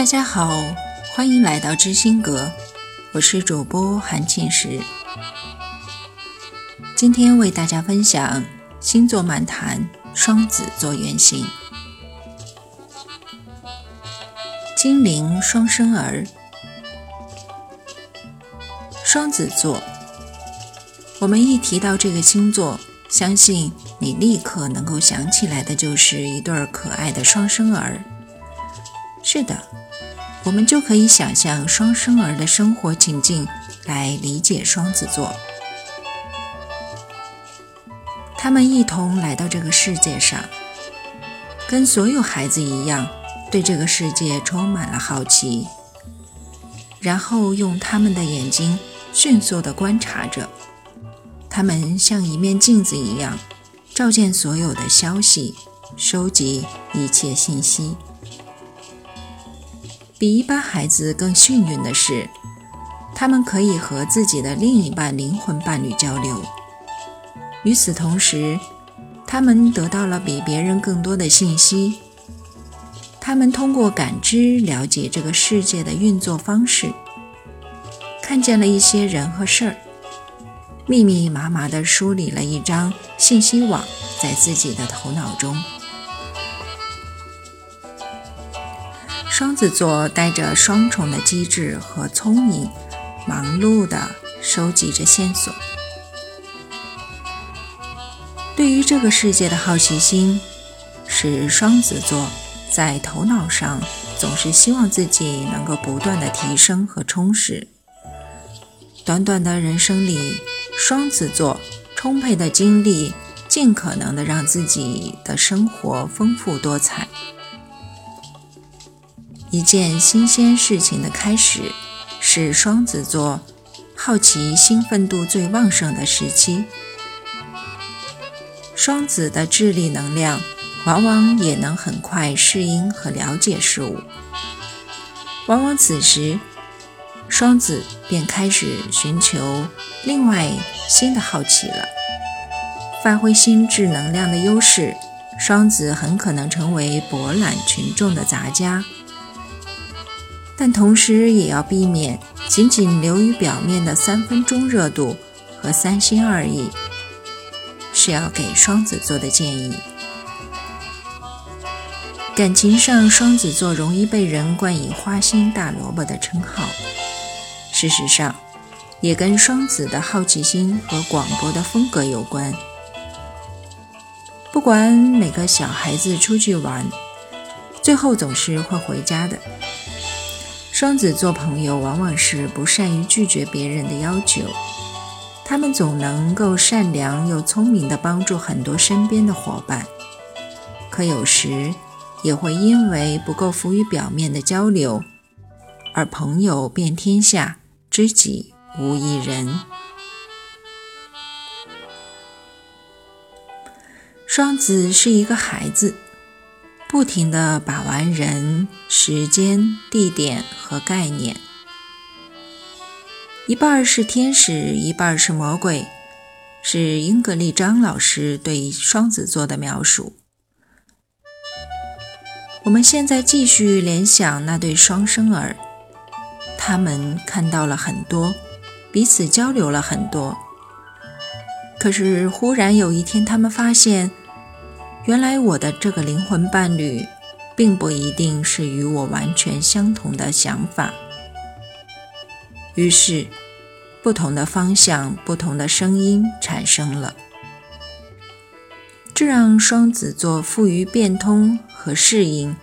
大家好，欢迎来到知心阁，我是主播韩庆石。今天为大家分享星座漫谈双子座原型。精灵双生儿，双子座。我们一提到这个星座，相信你立刻能够想起来的就是一对可爱的双生儿。是的。我们就可以想象双生儿的生活情境来理解双子座。他们一同来到这个世界上，跟所有孩子一样，对这个世界充满了好奇，然后用他们的眼睛迅速地观察着。他们像一面镜子一样，照见所有的消息，收集一切信息。比一般孩子更幸运的是，他们可以和自己的另一半灵魂伴侣交流。与此同时，他们得到了比别人更多的信息。他们通过感知了解这个世界的运作方式，看见了一些人和事儿，密密麻麻地梳理了一张信息网在自己的头脑中。双子座带着双重的机智和聪明，忙碌地收集着线索。对于这个世界的好奇心，使双子座在头脑上总是希望自己能够不断的提升和充实。短短的人生里，双子座充沛的精力，尽可能的让自己的生活丰富多彩。一件新鲜事情的开始，是双子座好奇兴奋度最旺盛的时期。双子的智力能量往往也能很快适应和了解事物，往往此时，双子便开始寻求另外新的好奇了。发挥心智能量的优势，双子很可能成为博览群众的杂家。但同时也要避免仅仅流于表面的三分钟热度和三心二意，是要给双子座的建议。感情上，双子座容易被人冠以“花心大萝卜”的称号，事实上，也跟双子的好奇心和广博的风格有关。不管每个小孩子出去玩，最后总是会回家的。双子座朋友往往是不善于拒绝别人的要求，他们总能够善良又聪明地帮助很多身边的伙伴，可有时也会因为不够浮于表面的交流，而朋友遍天下，知己无一人。双子是一个孩子。不停地把玩人、时间、地点和概念，一半是天使，一半是魔鬼，是英格丽张老师对双子座的描述。我们现在继续联想那对双生儿，他们看到了很多，彼此交流了很多，可是忽然有一天，他们发现。原来我的这个灵魂伴侣，并不一定是与我完全相同的想法。于是，不同的方向、不同的声音产生了，这让双子座富于变通和适应，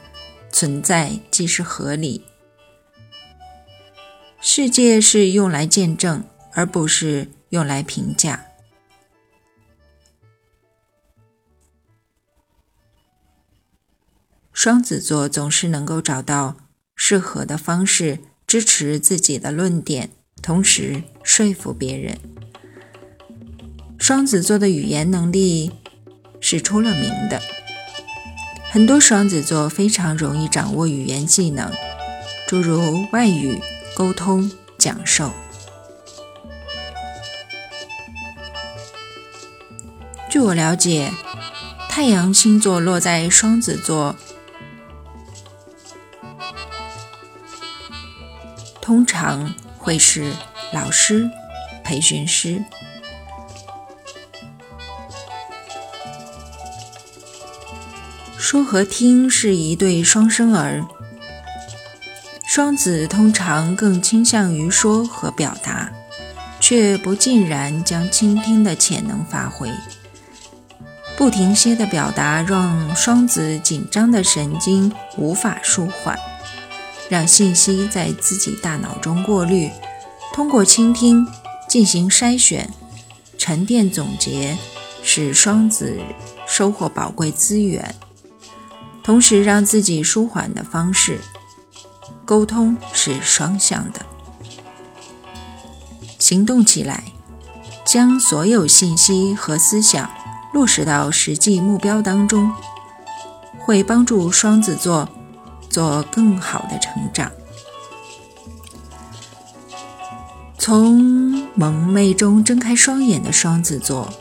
存在即是合理。世界是用来见证，而不是用来评价。双子座总是能够找到适合的方式支持自己的论点，同时说服别人。双子座的语言能力是出了名的，很多双子座非常容易掌握语言技能，诸如外语、沟通、讲授。据我了解，太阳星座落在双子座。通常会是老师、培训师。说和听是一对双生儿，双子通常更倾向于说和表达，却不尽然将倾听的潜能发挥。不停歇的表达让双子紧张的神经无法舒缓，让信息在自己大脑中过滤，通过倾听进行筛选、沉淀、总结，使双子收获宝贵资源。同时，让自己舒缓的方式，沟通是双向的，行动起来，将所有信息和思想落实到实际目标当中，会帮助双子座做更好的成长。从蒙昧中睁开双眼的双子座，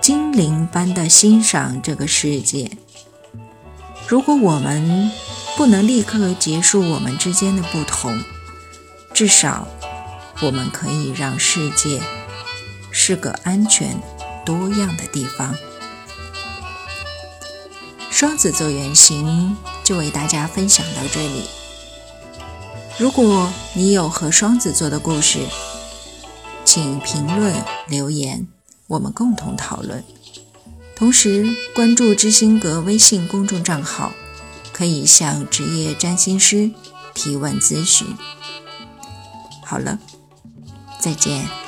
精灵般的欣赏这个世界。如果我们不能立刻结束我们之间的不同，至少我们可以让世界是个安全、多样的地方。双子座原型就为大家分享到这里。如果你有和双子座的故事，请评论留言，我们共同讨论。同时关注知心阁微信公众账号，可以向职业占星师提问咨询。好了，再见。